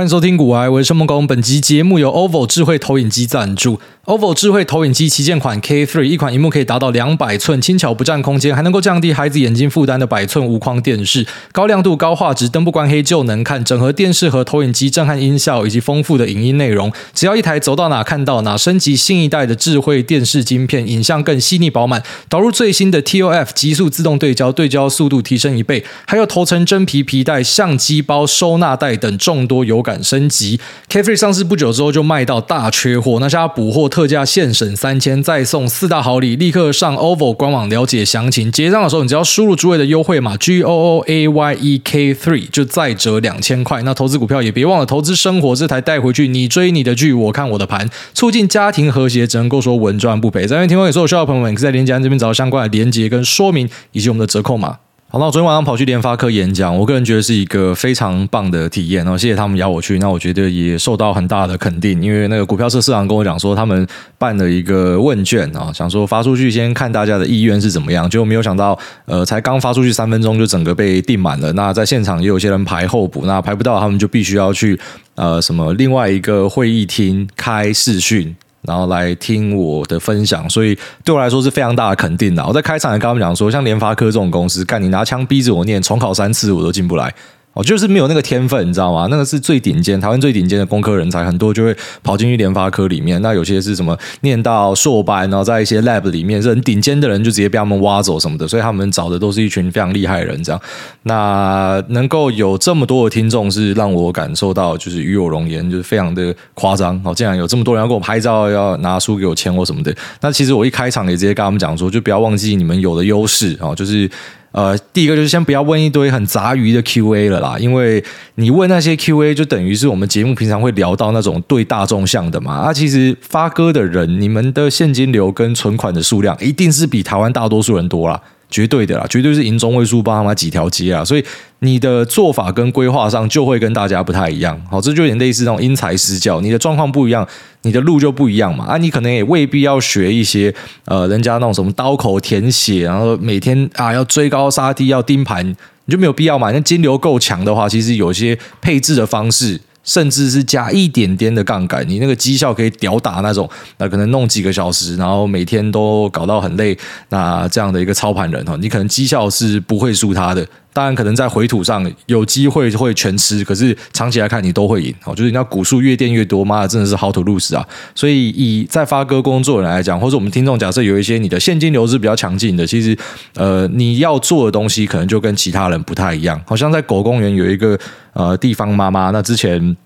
欢迎收听古癌，我是申梦工。本集节目由 OVO 智慧投影机赞助。OVO 智慧投影机旗舰款 K3，一款荧幕可以达到两百寸，轻巧不占空间，还能够降低孩子眼睛负担的百寸无框电视，高亮度、高画质，灯不关黑就能看。整合电视和投影机震撼音效以及丰富的影音内容，只要一台，走到哪看到哪。升级新一代的智慧电视晶片，影像更细腻饱满。导入最新的 TOF 极速自动对焦，对焦速度提升一倍。还有头层真皮皮带、相机包、收纳袋等众多有感升级，K3 上市不久之后就卖到大缺货，那家补货特特价现省三千，再送四大好礼，立刻上 OVO 官网了解详情。结账的时候，你只要输入诸位的优惠码 G O O A Y E K 3，就再折两千块。那投资股票也别忘了投资生活，这台带回去，你追你的剧，我看我的盘，促进家庭和谐，只能够说稳赚不赔。在这边听完所有需要的朋友们，可以在连接这边找到相关的连结跟说明，以及我们的折扣码。好，那我昨天晚上跑去联发科演讲，我个人觉得是一个非常棒的体验哦。谢谢他们邀我去，那我觉得也受到很大的肯定，因为那个股票社社长跟我讲说，他们办了一个问卷啊，想说发出去先看大家的意愿是怎么样，结果没有想到，呃，才刚发出去三分钟就整个被订满了。那在现场也有些人排候补，那排不到他们就必须要去呃什么另外一个会议厅开视讯。然后来听我的分享，所以对我来说是非常大的肯定的。我在开场也跟他们讲说，像联发科这种公司，干你拿枪逼着我念，重考三次我都进不来。哦，就是没有那个天分，你知道吗？那个是最顶尖，台湾最顶尖的工科人才，很多就会跑进去联发科里面。那有些是什么念到硕班，然后在一些 lab 里面是很顶尖的人，就直接被他们挖走什么的。所以他们找的都是一群非常厉害的人，这样。那能够有这么多的听众，是让我感受到就是与我容颜，就是非常的夸张。哦，竟然有这么多人要给我拍照，要拿书给我签或什么的。那其实我一开场也直接跟他们讲说，就不要忘记你们有的优势哦，就是。呃，第一个就是先不要问一堆很杂鱼的 Q&A 了啦，因为你问那些 Q&A 就等于是我们节目平常会聊到那种对大众向的嘛。啊，其实发歌的人，你们的现金流跟存款的数量一定是比台湾大多数人多啦。绝对的啦，绝对是赢中位数帮他们几条街啊，所以你的做法跟规划上就会跟大家不太一样。好，这就有点类似那种因材施教，你的状况不一样，你的路就不一样嘛。啊，你可能也未必要学一些呃，人家那种什么刀口舔血，然后每天啊要追高杀低，要盯盘，你就没有必要嘛。那金流够强的话，其实有些配置的方式。甚至是加一点点的杠杆，你那个绩效可以屌打那种，那可能弄几个小时，然后每天都搞到很累，那这样的一个操盘人哈，你可能绩效是不会输他的。当然，可能在回吐上有机会会全吃，可是长期来看你都会赢。哦，就是你要股数越垫越多，妈的，真的是 how to lose 啊！所以以在发哥工作人来讲，或者我们听众假设有一些你的现金流是比较强劲的，其实呃你要做的东西可能就跟其他人不太一样。好像在狗公园有一个呃地方妈妈，那之前。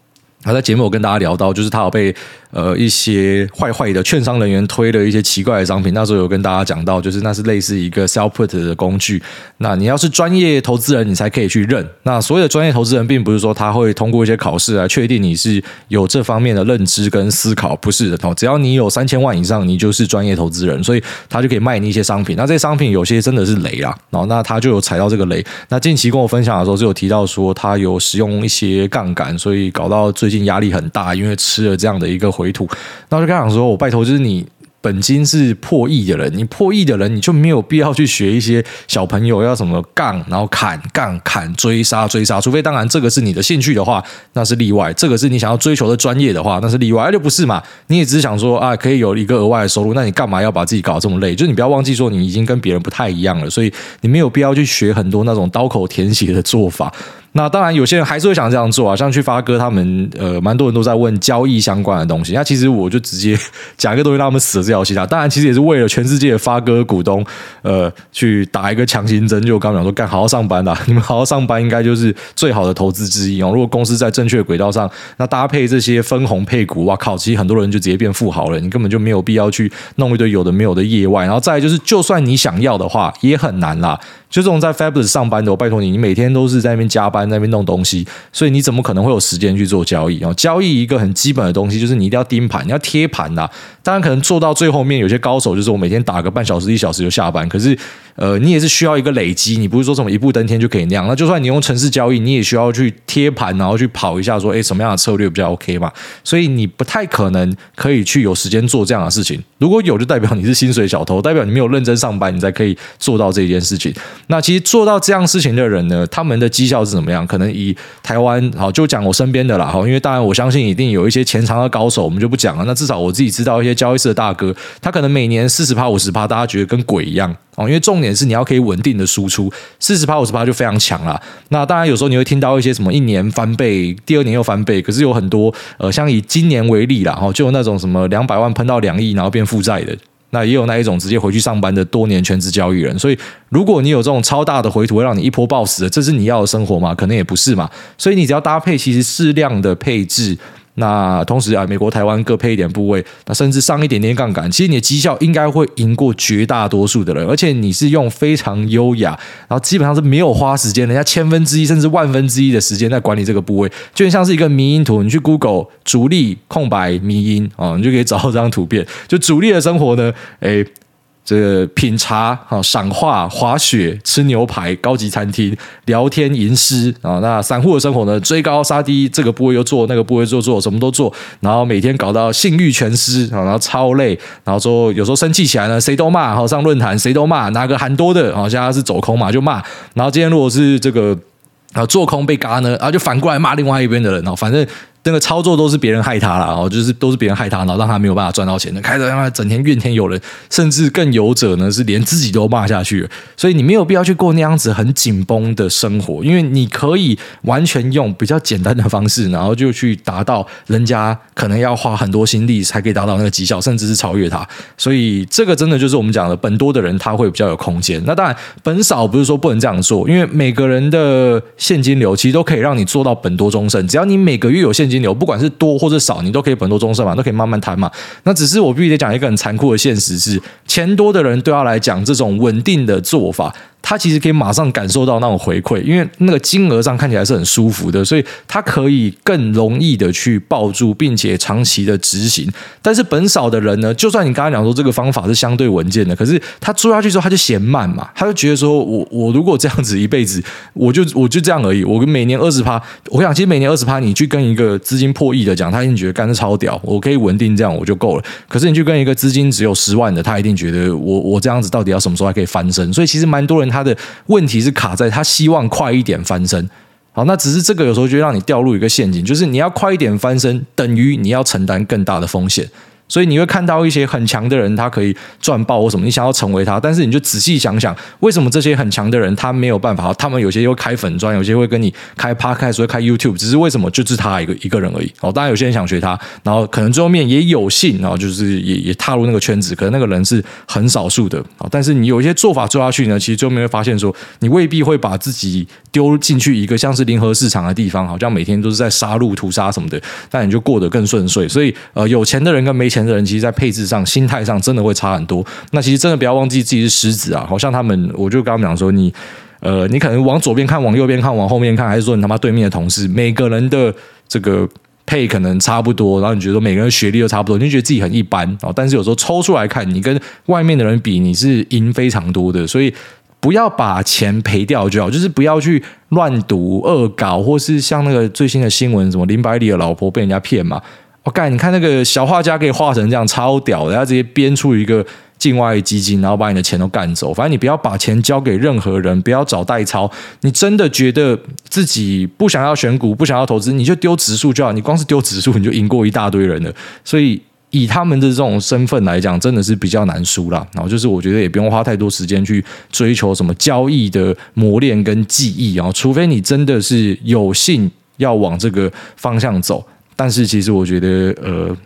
他在节目我跟大家聊到，就是他有被呃一些坏坏的券商人员推了一些奇怪的商品。那时候有跟大家讲到，就是那是类似一个 sell put 的工具。那你要是专业投资人，你才可以去认。那所谓的专业投资人，并不是说他会通过一些考试来确定你是有这方面的认知跟思考，不是的哦。只要你有三千万以上，你就是专业投资人，所以他就可以卖你一些商品。那这些商品有些真的是雷啦，然后那他就有踩到这个雷。那近期跟我分享的时候，就有提到说他有使用一些杠杆，所以搞到最近。压力很大，因为吃了这样的一个回吐，那我就跟他讲说：“我拜托，就是你本金是破亿的人，你破亿的人，你就没有必要去学一些小朋友要什么杠，然后砍杠砍追杀追杀，除非当然这个是你的兴趣的话，那是例外；这个是你想要追求的专业的话，那是例外。那就不是嘛？你也只是想说啊，可以有一个额外的收入，那你干嘛要把自己搞这么累？就你不要忘记说，你已经跟别人不太一样了，所以你没有必要去学很多那种刀口舔血的做法。”那当然，有些人还是会想这样做啊，像去发哥他们，呃，蛮多人都在问交易相关的东西。那其实我就直接讲一个东西，让他们死了这条心啊。当然，其实也是为了全世界的发哥股东，呃，去打一个强心针。就我刚刚讲说，干好好上班啦，你们好好上班，应该就是最好的投资之一哦。如果公司在正确轨道上，那搭配这些分红配股，哇靠，其实很多人就直接变富豪了。你根本就没有必要去弄一堆有的没有的业外。然后再就是，就算你想要的话，也很难啦。就这种在 Fabless 上班的，我拜托你，你每天都是在那边加班，在那边弄东西，所以你怎么可能会有时间去做交易啊？交易一个很基本的东西，就是你一定要盯盘，你要贴盘呐。当然，可能做到最后面，有些高手就是我每天打个半小时、一小时就下班。可是，呃，你也是需要一个累积，你不是说什么一步登天就可以那样。那就算你用程式交易，你也需要去贴盘，然后去跑一下，说，诶，什么样的策略比较 OK 嘛？所以你不太可能可以去有时间做这样的事情。如果有，就代表你是薪水小偷，代表你没有认真上班，你才可以做到这件事情。那其实做到这样事情的人呢，他们的绩效是怎么样？可能以台湾好，就讲我身边的啦，哈，因为当然我相信一定有一些潜藏的高手，我们就不讲了。那至少我自己知道一些交易室的大哥，他可能每年四十趴、五十趴，大家觉得跟鬼一样哦。因为重点是你要可以稳定的输出，四十趴、五十趴就非常强了。那当然有时候你会听到一些什么一年翻倍，第二年又翻倍，可是有很多呃，像以今年为例啦，哈，就有那种什么两百万喷到两亿，然后变负债的。那也有那一种直接回去上班的多年全职交易人，所以如果你有这种超大的回吐，会让你一波暴死的，这是你要的生活吗？可能也不是嘛。所以你只要搭配其实适量的配置。那同时啊，美国、台湾各配一点部位，那甚至上一点点杠杆，其实你的绩效应该会赢过绝大多数的人，而且你是用非常优雅，然后基本上是没有花时间，人家千分之一甚至万分之一的时间在管理这个部位，就像是一个迷因图，你去 Google 主力空白迷因啊，你就可以找到这张图片，就主力的生活呢，诶。这个品茶、哈赏画、滑雪、吃牛排、高级餐厅、聊天、吟诗啊，那散户的生活呢？追高杀低，这个部位又做，那个部位做做，什么都做，然后每天搞到性欲全失啊，然后超累，然后说有时候生气起来呢，谁都骂，然后上论坛谁都骂，哪个喊多的，好像是走空嘛就骂，然后今天如果是这个啊做空被嘎呢，然后就反过来骂另外一边的人哦，反正。那个操作都是别人害他了，哦，就是都是别人害他，然后让他没有办法赚到钱的，开始让他整天怨天尤人，甚至更有者呢是连自己都骂下去。所以你没有必要去过那样子很紧绷的生活，因为你可以完全用比较简单的方式，然后就去达到人家可能要花很多心力才可以达到那个绩效，甚至是超越他。所以这个真的就是我们讲的本多的人，他会比较有空间。那当然本少不是说不能这样做，因为每个人的现金流其实都可以让你做到本多终胜，只要你每个月有现金。金流不管是多或者少，你都可以本多终身嘛，都可以慢慢谈嘛。那只是我必须得讲一个很残酷的现实是，钱多的人对他来讲，这种稳定的做法。他其实可以马上感受到那种回馈，因为那个金额上看起来是很舒服的，所以他可以更容易的去抱住，并且长期的执行。但是本少的人呢，就算你刚才讲说这个方法是相对稳健的，可是他做下去之后他就嫌慢嘛，他就觉得说我我如果这样子一辈子，我就我就这样而已。我每年二十趴，我想其实每年二十趴，你去跟一个资金破亿的讲，他一定觉得干得超屌，我可以稳定这样我就够了。可是你去跟一个资金只有十万的，他一定觉得我我这样子到底要什么时候还可以翻身？所以其实蛮多人。他的问题是卡在他希望快一点翻身，好，那只是这个有时候就让你掉入一个陷阱，就是你要快一点翻身，等于你要承担更大的风险。所以你会看到一些很强的人，他可以赚爆或什么，你想要成为他，但是你就仔细想想，为什么这些很强的人他没有办法？他们有些又开粉专，有些会跟你开 Podcast，会开 YouTube，只是为什么就是他一个一个人而已？哦，当然有些人想学他，然后可能最后面也有幸，然后就是也也踏入那个圈子，可能那个人是很少数的。但是你有一些做法做下去呢，其实最后面会发现说，你未必会把自己丢进去一个像是零和市场的地方，好像每天都是在杀戮屠杀什么的，但你就过得更顺遂。所以呃，有钱的人跟没钱的人，其实，在配置上、心态上，真的会差很多。那其实真的不要忘记自己是狮子啊！好像他们，我就刚刚讲说，你呃，你可能往左边看，往右边看，往后面看，还是说你他妈对面的同事，每个人的这个配可能差不多，然后你觉得每个人学历都差不多，你就觉得自己很一般哦。但是有时候抽出来看，你跟外面的人比，你是赢非常多的。所以不要把钱赔掉就好，就是不要去乱赌、恶搞，或是像那个最新的新闻，什么林百里的老婆被人家骗嘛。我干、你看那个小画家可以画成这样超屌的，他直接编出一个境外基金，然后把你的钱都干走。反正你不要把钱交给任何人，不要找代操。你真的觉得自己不想要选股，不想要投资，你就丢指数就好。你光是丢指数，你就赢过一大堆人了。所以以他们的这种身份来讲，真的是比较难输啦。然后就是我觉得也不用花太多时间去追求什么交易的磨练跟技艺啊，除非你真的是有幸要往这个方向走。但是其实我觉得，呃，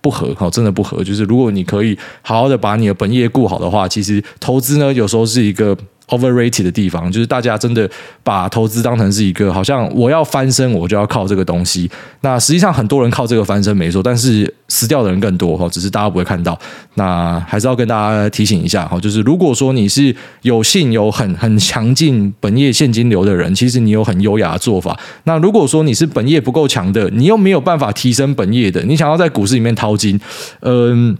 不合，哈，真的不合。就是如果你可以好好的把你的本业顾好的话，其实投资呢，有时候是一个。Overrated 的地方，就是大家真的把投资当成是一个，好像我要翻身，我就要靠这个东西。那实际上很多人靠这个翻身没错，但是死掉的人更多哈，只是大家不会看到。那还是要跟大家提醒一下哈，就是如果说你是有幸有很很强劲本业现金流的人，其实你有很优雅的做法。那如果说你是本业不够强的，你又没有办法提升本业的，你想要在股市里面淘金，嗯，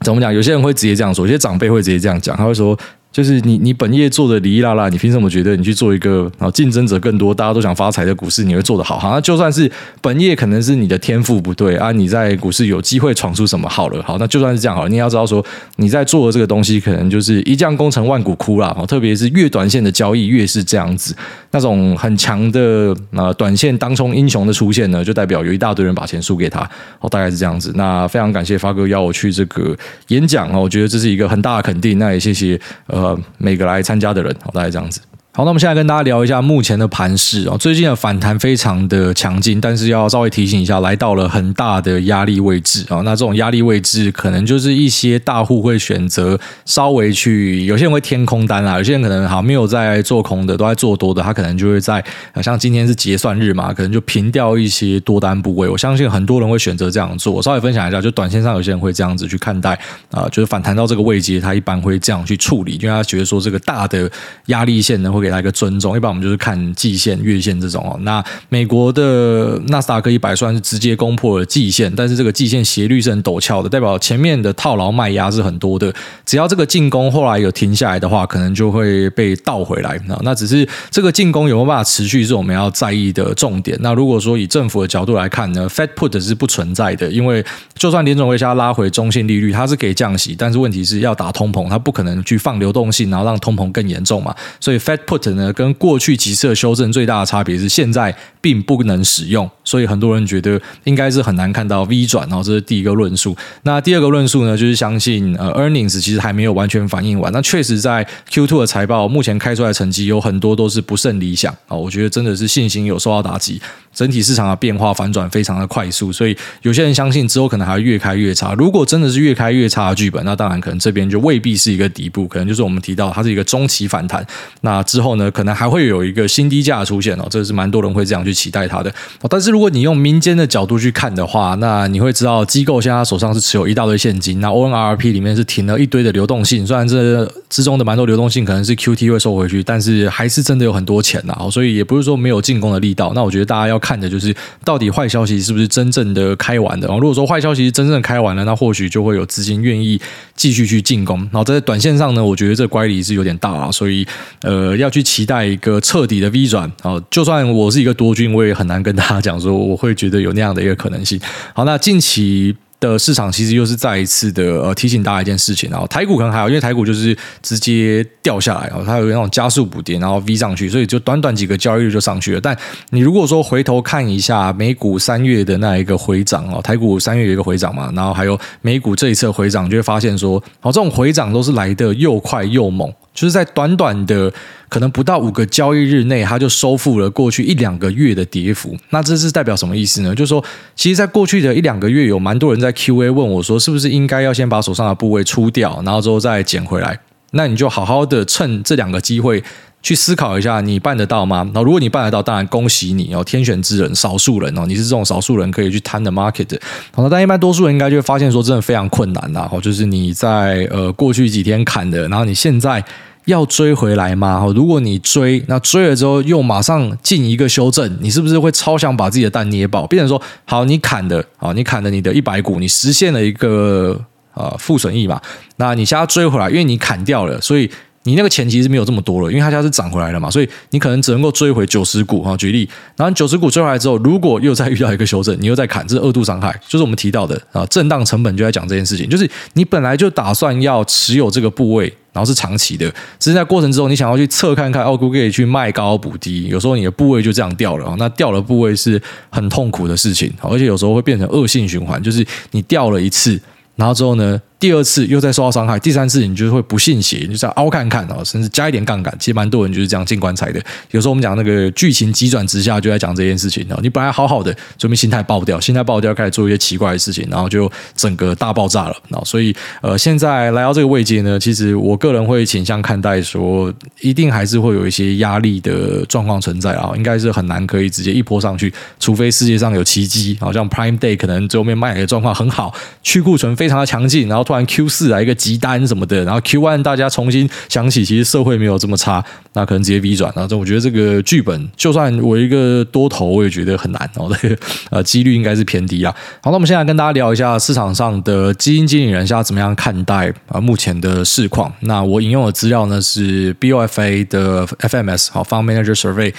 怎么讲？有些人会直接这样说，有些长辈会直接这样讲，他会说。就是你你本业做的哩哩啦啦，你凭什么觉得你去做一个啊竞争者更多，大家都想发财的股市，你会做得好？好，那就算是本业可能是你的天赋不对啊，你在股市有机会闯出什么好了？好，那就算是这样好，你要知道说你在做的这个东西，可能就是一将功成万骨枯啦。特别是越短线的交易越是这样子，那种很强的啊短线当冲英雄的出现呢，就代表有一大堆人把钱输给他。哦，大概是这样子。那非常感谢发哥邀我去这个演讲啊，我觉得这是一个很大的肯定。那也谢谢呃每个来参加的人，大概这样子。好，那我们现在跟大家聊一下目前的盘势啊。最近的反弹非常的强劲，但是要稍微提醒一下，来到了很大的压力位置啊。那这种压力位置，可能就是一些大户会选择稍微去，有些人会填空单啊，有些人可能好没有在做空的，都在做多的，他可能就会在像今天是结算日嘛，可能就平掉一些多单部位。我相信很多人会选择这样做。我稍微分享一下，就短线上有些人会这样子去看待啊，就是反弹到这个位阶，他一般会这样去处理，因为他觉得说这个大的压力线呢会。给他一个尊重，一般我们就是看季线、月线这种哦。那美国的纳斯达克一百算是直接攻破了季线，但是这个季线斜率是很陡峭的，代表前面的套牢卖压是很多的。只要这个进攻后来有停下来的话，可能就会被倒回来。那只是这个进攻有没有办法持续，是我们要在意的重点。那如果说以政府的角度来看呢，Fed Put 是不存在的，因为就算联总会下拉回中性利率，它是可以降息，但是问题是要打通膨，它不可能去放流动性，然后让通膨更严重嘛。所以 Fed Put 呢，跟过去几次的修正最大的差别是，现在并不能使用，所以很多人觉得应该是很难看到 V 转，然后这是第一个论述。那第二个论述呢，就是相信呃 earnings 其实还没有完全反映完。那确实在 Q2 的财报目前开出来的成绩有很多都是不甚理想啊，我觉得真的是信心有受到打击，整体市场的变化反转非常的快速，所以有些人相信之后可能还会越开越差。如果真的是越开越差的剧本，那当然可能这边就未必是一个底部，可能就是我们提到它是一个中期反弹。那之后呢，可能还会有一个新低价出现哦，这是蛮多人会这样去期待它的。但是如果你用民间的角度去看的话，那你会知道机构现在手上是持有一大堆现金，那 ONRP 里面是停了一堆的流动性。虽然这之中的蛮多流动性可能是 QT 会收回去，但是还是真的有很多钱呐。所以也不是说没有进攻的力道。那我觉得大家要看的就是到底坏消息是不是真正的开完的。如果说坏消息真正开完了，那或许就会有资金愿意继续去进攻。然后在短线上呢，我觉得这乖离是有点大啊，所以呃要去期待一个彻底的 V 转。哦，就算我是一个多军，我也很难跟大家讲说我会觉得有那样的一个可能性。好，那近期的市场其实又是再一次的呃提醒大家一件事情，然后台股可能还好，因为台股就是直接掉下来，它有那种加速补跌，然后 V 上去，所以就短短几个交易日就上去了。但你如果说回头看一下美股三月的那一个回涨哦，台股三月有一个回涨嘛，然后还有美股这一次回涨，就会发现说，哦，这种回涨都是来得又快又猛。就是在短短的可能不到五个交易日内，它就收复了过去一两个月的跌幅。那这是代表什么意思呢？就是说，其实，在过去的一两个月，有蛮多人在 Q&A 问我说，是不是应该要先把手上的部位出掉，然后之后再捡回来？那你就好好的趁这两个机会去思考一下，你办得到吗？那如果你办得到，当然恭喜你哦，天选之人，少数人哦，你是这种少数人可以去贪的 market。好，但一般多数人应该就会发现说，真的非常困难呐。就是你在呃过去几天砍的，然后你现在。要追回来吗？如果你追，那追了之后又马上进一个修正，你是不是会超想把自己的蛋捏爆？变成说，好，你砍的，啊，你砍的你的一百股，你实现了一个呃负损益嘛？那你现在追回来，因为你砍掉了，所以。你那个钱其实没有这么多了，因为它现在是涨回来了嘛，所以你可能只能够追回九十股哈。举例，然后九十股追回来之后，如果又再遇到一个修正，你又再砍，这是二度伤害，就是我们提到的啊，震荡成本就在讲这件事情，就是你本来就打算要持有这个部位，然后是长期的，只是在过程之中你想要去测看看，哦，可不可以去卖高补低，有时候你的部位就这样掉了，那掉了部位是很痛苦的事情，而且有时候会变成恶性循环，就是你掉了一次，然后之后呢，第二次又再受到伤害，第三次你就会不信邪，你就再凹看看哦，甚至加一点杠杆。其实蛮多人就是这样进棺材的。有时候我们讲那个剧情急转直下，就在讲这件事情哦。你本来好好的，准备心态爆掉，心态爆掉，开始做一些奇怪的事情，然后就整个大爆炸了。所以呃，现在来到这个位阶呢，其实我个人会倾向看待说，一定还是会有一些压力的状况存在啊，应该是很难可以直接一波上去，除非世界上有奇迹，好像 Prime Day 可能最后面卖的状况很好，去库存非常的强劲，然后。突然 Q 四来一个急单什么的，然后 Q one 大家重新想起，其实社会没有这么差，那可能直接 V 转。然后我觉得这个剧本，就算我一个多头，我也觉得很难哦。这个呃几率应该是偏低啊。好，那我们现在跟大家聊一下市场上的基金经理人现在怎么样看待啊目前的市况。那我引用的资料呢是 BOFA 的 FMS 好 Fund Manager Survey。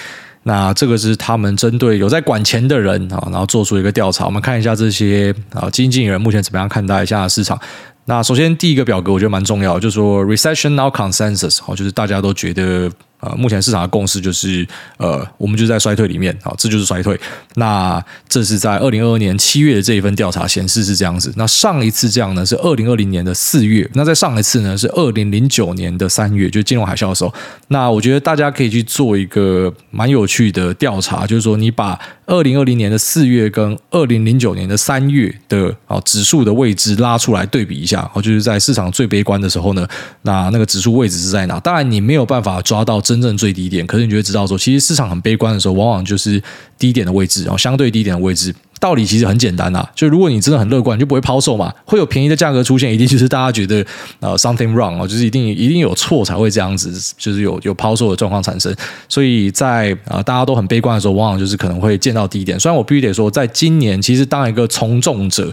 那这个是他们针对有在管钱的人啊，然后做出一个调查。我们看一下这些啊基金经理人目前怎么样看待现在的市场。那首先第一个表格我觉得蛮重要，就是说 Recession now consensus，好，就是大家都觉得。呃，目前市场的共识就是，呃，我们就在衰退里面，好，这就是衰退。那这是在二零二二年七月的这一份调查显示是这样子。那上一次这样呢是二零二零年的四月，那在上一次呢是二零零九年的三月，就金融海啸的时候。那我觉得大家可以去做一个蛮有趣的调查，就是说你把二零二零年的四月跟二零零九年的三月的啊指数的位置拉出来对比一下，哦，就是在市场最悲观的时候呢，那那个指数位置是在哪？当然你没有办法抓到真正最低点，可是你就会知道说，其实市场很悲观的时候，往往就是低点的位置，然后相对低点的位置。道理其实很简单呐，就如果你真的很乐观，你就不会抛售嘛。会有便宜的价格出现，一定就是大家觉得呃 something wrong，就是一定一定有错才会这样子，就是有有抛售的状况产生。所以在啊、大家都很悲观的时候，往往就是可能会见到低点。虽然我必须得说，在今年其实当一个从众者，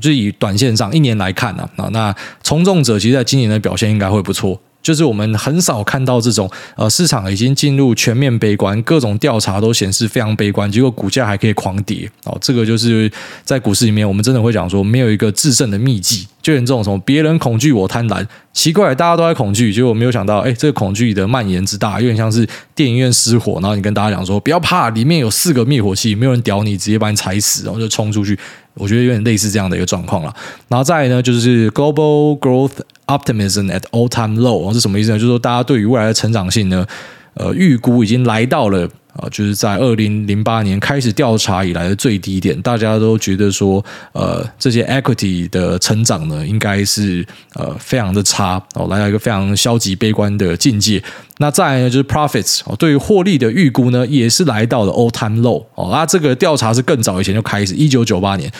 就以短线上一年来看呢啊，那从众者其实在今年的表现应该会不错。就是我们很少看到这种呃，市场已经进入全面悲观，各种调查都显示非常悲观，结果股价还可以狂跌哦。这个就是在股市里面，我们真的会讲说，没有一个制胜的秘籍。就连这种什么别人恐惧我贪婪，奇怪，大家都在恐惧，结果没有想到，哎，这个恐惧的蔓延之大，有点像是电影院失火，然后你跟大家讲说不要怕，里面有四个灭火器，没有人屌你，直接把你踩死，然后就冲出去。我觉得有点类似这样的一个状况了。然后再来呢，就是 global growth optimism at all time low，是什么意思呢？就是说大家对于未来的成长性呢，呃，预估已经来到了。啊，就是在二零零八年开始调查以来的最低点，大家都觉得说，呃，这些 equity 的成长呢，应该是呃非常的差哦，来到一个非常消极悲观的境界。那再来呢，就是 profits 哦，对于获利的预估呢，也是来到了 all time low 哦。那这个调查是更早以前就开始，一九九八年，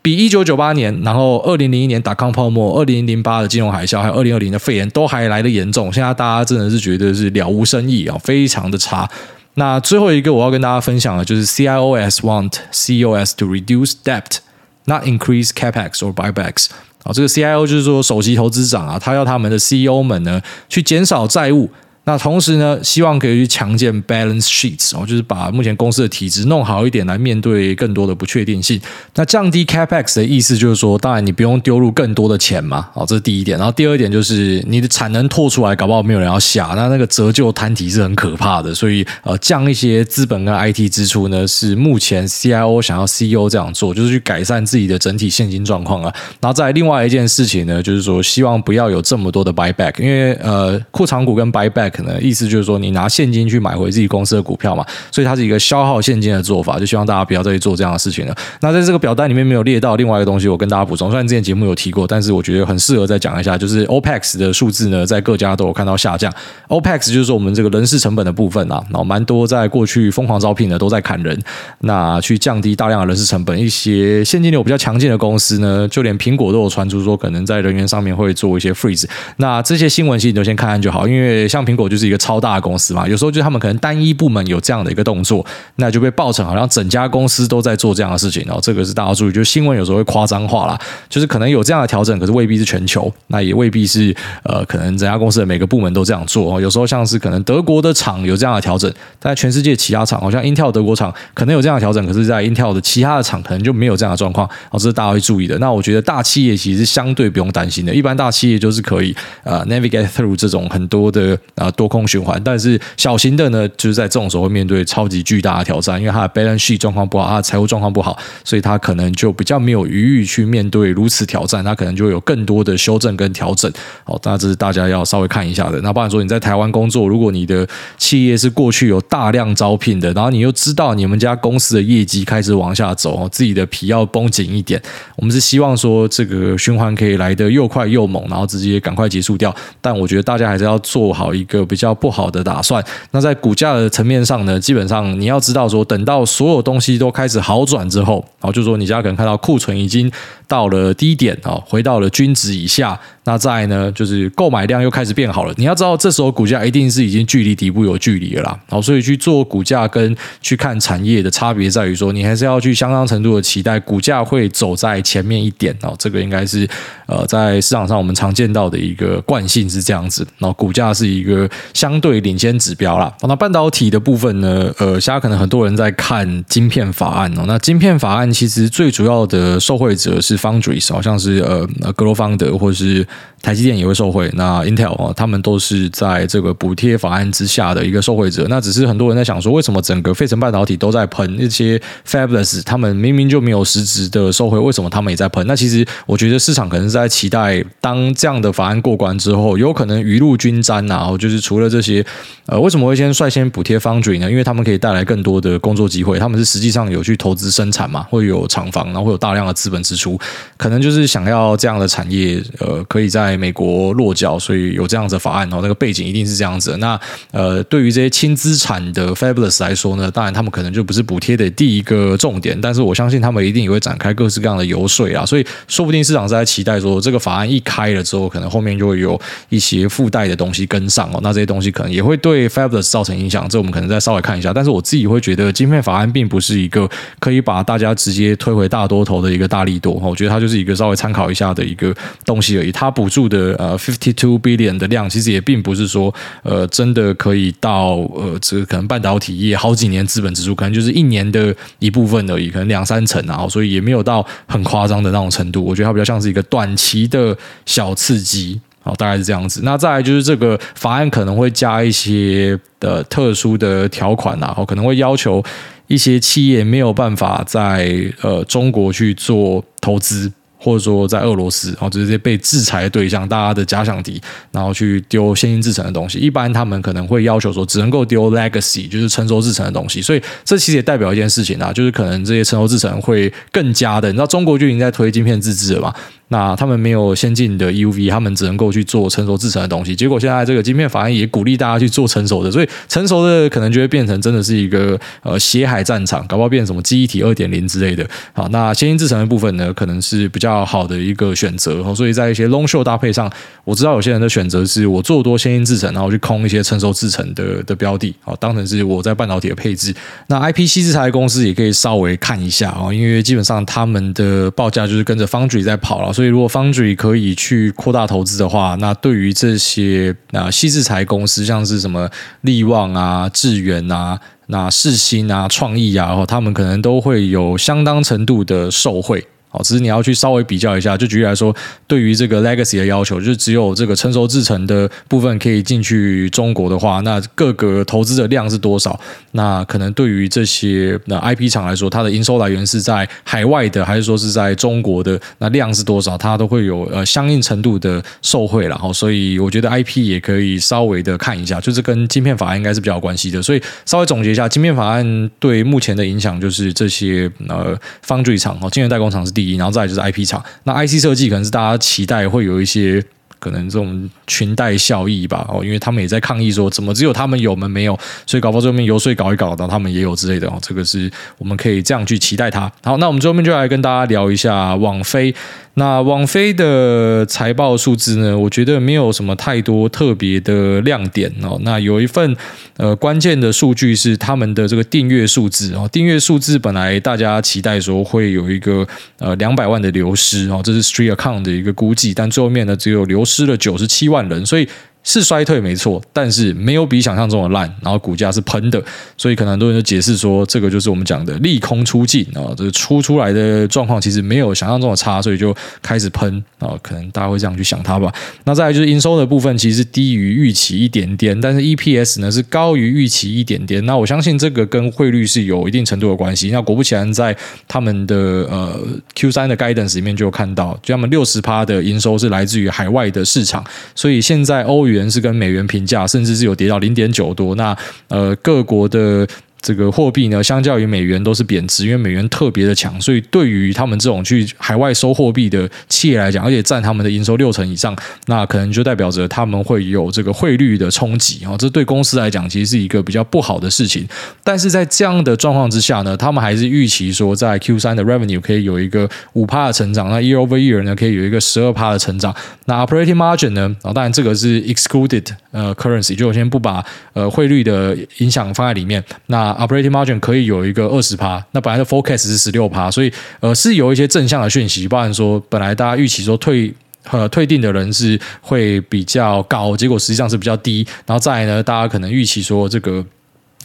比一九九八年，然后二零零一年打康泡沫，二零零八的金融海啸，还有二零二零的肺炎都还来得严重。现在大家真的是觉得是了无生意啊，非常的差。那最后一个我要跟大家分享的，就是 CIOs want CEOs to reduce debt, not increase capex or buybacks。啊，这个 CIO 就是说首席投资长啊，他要他们的 CEO 们呢去减少债务。那同时呢，希望可以去强健 balance sheets 哦，就是把目前公司的体质弄好一点，来面对更多的不确定性。那降低 capex 的意思就是说，当然你不用丢入更多的钱嘛，哦，这是第一点。然后第二点就是你的产能拓出来，搞不好没有人要下，那那个折旧摊提是很可怕的。所以呃，降一些资本跟 IT 支出呢，是目前 CIO 想要 CEO 这样做，就是去改善自己的整体现金状况啊。然后再另外一件事情呢，就是说希望不要有这么多的 buyback，因为呃，库藏股跟 buyback。意思就是说，你拿现金去买回自己公司的股票嘛，所以它是一个消耗现金的做法，就希望大家不要再去做这样的事情了。那在这个表单里面没有列到另外一个东西，我跟大家补充。虽然之前节目有提过，但是我觉得很适合再讲一下，就是 OPEX 的数字呢，在各家都有看到下降。OPEX 就是说我们这个人事成本的部分啊，然后蛮多在过去疯狂招聘的都在砍人，那去降低大量的人事成本。一些现金流比较强劲的公司呢，就连苹果都有传出说可能在人员上面会做一些 freeze。那这些新闻其实你就先看看就好，因为像苹果我就是一个超大的公司嘛，有时候就他们可能单一部门有这样的一个动作，那就被爆成好像整家公司都在做这样的事情。然后这个是大家注意，就新闻有时候会夸张化啦，就是可能有这样的调整，可是未必是全球，那也未必是呃，可能整家公司的每个部门都这样做。有时候像是可能德国的厂有这样的调整，但全世界其他厂，好像 Intel 德国厂可能有这样的调整，可是在 Intel 的其他的厂可能就没有这样的状况。哦，这是大家会注意的。那我觉得大企业其实相对不用担心的，一般大企业就是可以呃 navigate through 这种很多的呃多空循环。但是小型的呢，就是在这种时候会面对超级巨大的挑战，因为它的 balance sheet 状况不好，它的财务状况不好，所以它可能就比较没有余裕去面对如此挑战，它可能就有更多的修正跟调整。好，那这是大家要稍微看一下的。那不然说你在台湾工作，如果你的企业是过去有大量招聘的，然后你又知道你们家公司的业绩开始往下走，自己的皮要绷紧一点。我们是希望说这个循环可以来得又快又猛，然后直接赶快结束掉。但我觉得大家还是要做好一个有比较不好的打算。那在股价的层面上呢，基本上你要知道说，等到所有东西都开始好转之后，然后就说你家可能看到库存已经到了低点啊，回到了均值以下。那再来呢，就是购买量又开始变好了。你要知道，这时候股价一定是已经距离底部有距离了啦。然后，所以去做股价跟去看产业的差别在于说，你还是要去相当程度的期待股价会走在前面一点。哦，这个应该是呃，在市场上我们常见到的一个惯性是这样子。然后股价是一个相对领先指标啦。那半导体的部分呢，呃，现在可能很多人在看晶片法案哦。那晶片法案其实最主要的受惠者是 Foundries，好像是呃格罗方德或者是。台积电也会受惠，那 Intel 啊，他们都是在这个补贴法案之下的一个受惠者。那只是很多人在想说，为什么整个费城半导体都在喷那些 Fabless，他们明明就没有实质的受惠，为什么他们也在喷？那其实我觉得市场可能是在期待，当这样的法案过关之后，有可能雨露均沾。然后就是除了这些，呃，为什么会先率先补贴 Foundry 呢？因为他们可以带来更多的工作机会，他们是实际上有去投资生产嘛，会有厂房，然后会有大量的资本支出，可能就是想要这样的产业，呃，可以可以。在美国落脚，所以有这样子的法案哦，那个背景一定是这样子。那呃，对于这些轻资产的 Fabulous 来说呢，当然他们可能就不是补贴的第一个重点，但是我相信他们一定也会展开各式各样的游说啊。所以说不定市场是在期待说，这个法案一开了之后，可能后面就会有一些附带的东西跟上哦。那这些东西可能也会对 Fabulous 造成影响，这我们可能再稍微看一下。但是我自己会觉得，晶片法案并不是一个可以把大家直接推回大多头的一个大利多。我觉得它就是一个稍微参考一下的一个东西而已。它补助。的呃，fifty two billion 的量，其实也并不是说呃，真的可以到呃，这个可能半导体业好几年资本支出，可能就是一年的一部分而已，可能两三成啊，所以也没有到很夸张的那种程度。我觉得它比较像是一个短期的小刺激，好，大概是这样子。那再来就是这个法案可能会加一些的特殊的条款啊，可能会要求一些企业没有办法在呃中国去做投资。或者说在俄罗斯，然后直接被制裁的对象，大家的假想敌，然后去丢先进制成的东西，一般他们可能会要求说，只能够丢 legacy，就是成熟制成的东西。所以这其实也代表一件事情啊，就是可能这些成熟制成会更加的，你知道中国就已经在推晶片自制了嘛。那他们没有先进的 EUV，他们只能够去做成熟制程的东西。结果现在这个晶片法案也鼓励大家去做成熟的，所以成熟的可能就会变成真的是一个呃血海战场，搞不好变成什么记忆体二点零之类的。好，那先进制程的部分呢，可能是比较好的一个选择。所以在一些 long show 搭配上，我知道有些人的选择是我做多先进制程，然后去空一些成熟制程的的标的，好，当成是我在半导体的配置。那 IPC 制材公司也可以稍微看一下啊，因为基本上他们的报价就是跟着 Foundry 在跑了。所以，如果 Foundry 可以去扩大投资的话，那对于这些啊，西智材公司，像是什么力旺啊、智原啊、那世新啊、创意啊，然后他们可能都会有相当程度的受惠。好，只是你要去稍微比较一下，就举例来说，对于这个 legacy 的要求，就是只有这个成熟制程的部分可以进去中国的话，那各个投资的量是多少？那可能对于这些那 IP 厂来说，它的营收来源是在海外的，还是说是在中国的？那量是多少？它都会有呃相应程度的受惠，然后所以我觉得 IP 也可以稍微的看一下，就是跟晶片法案应该是比较有关系的。所以稍微总结一下，晶片法案对目前的影响就是这些呃 foundry 厂哦，晶圆代工厂是。第然后再就是 IP 厂，那 IC 设计可能是大家期待会有一些可能这种裙带效益吧，哦，因为他们也在抗议说，怎么只有他们有，我们没有，所以搞到最后面游说搞一搞，然后他们也有之类的哦，这个是我们可以这样去期待它。好，那我们最后面就来跟大家聊一下网飞。那网飞的财报数字呢，我觉得没有什么太多特别的亮点哦。那有一份呃关键的数据是他们的这个订阅数字哦，订阅数字本来大家期待说会有一个呃两百万的流失哦，这是 Street Account 的一个估计，但最后面呢只有流失了九十七万人，所以。是衰退没错，但是没有比想象中的烂，然后股价是喷的，所以可能很多人就解释说，这个就是我们讲的利空出尽啊，这个出出来的状况其实没有想象中的差，所以就开始喷啊，可能大家会这样去想它吧。那再来就是营收的部分，其实低于预期一点点，但是 EPS 呢是高于预期一点点。那我相信这个跟汇率是有一定程度的关系。那果不其然，在他们的呃 Q 三的 guidance 里面就看到，就他们六十趴的营收是来自于海外的市场，所以现在欧元是跟美元平价，甚至是有跌到零点九多。那呃，各国的这个货币呢，相较于美元都是贬值，因为美元特别的强，所以对于他们这种去海外收货币的企业来讲，而且占他们的营收六成以上，那可能就代表着他们会有这个汇率的冲击啊，这对公司来讲其实是一个比较不好的事情。但是在这样的状况之下呢，他们还是预期说，在 Q 三的 revenue 可以有一个五趴的成长，那 year over year 呢可以有一个十二趴的成长。那 operating margin 呢，啊，当然这个是 excluded 呃 currency，就我先不把呃汇率的影响放在里面。那 operating margin 可以有一个二十趴，那本来的 forecast 是十六趴，所以呃是有一些正向的讯息，包含说本来大家预期说退呃退订的人是会比较高，结果实际上是比较低，然后再来呢，大家可能预期说这个。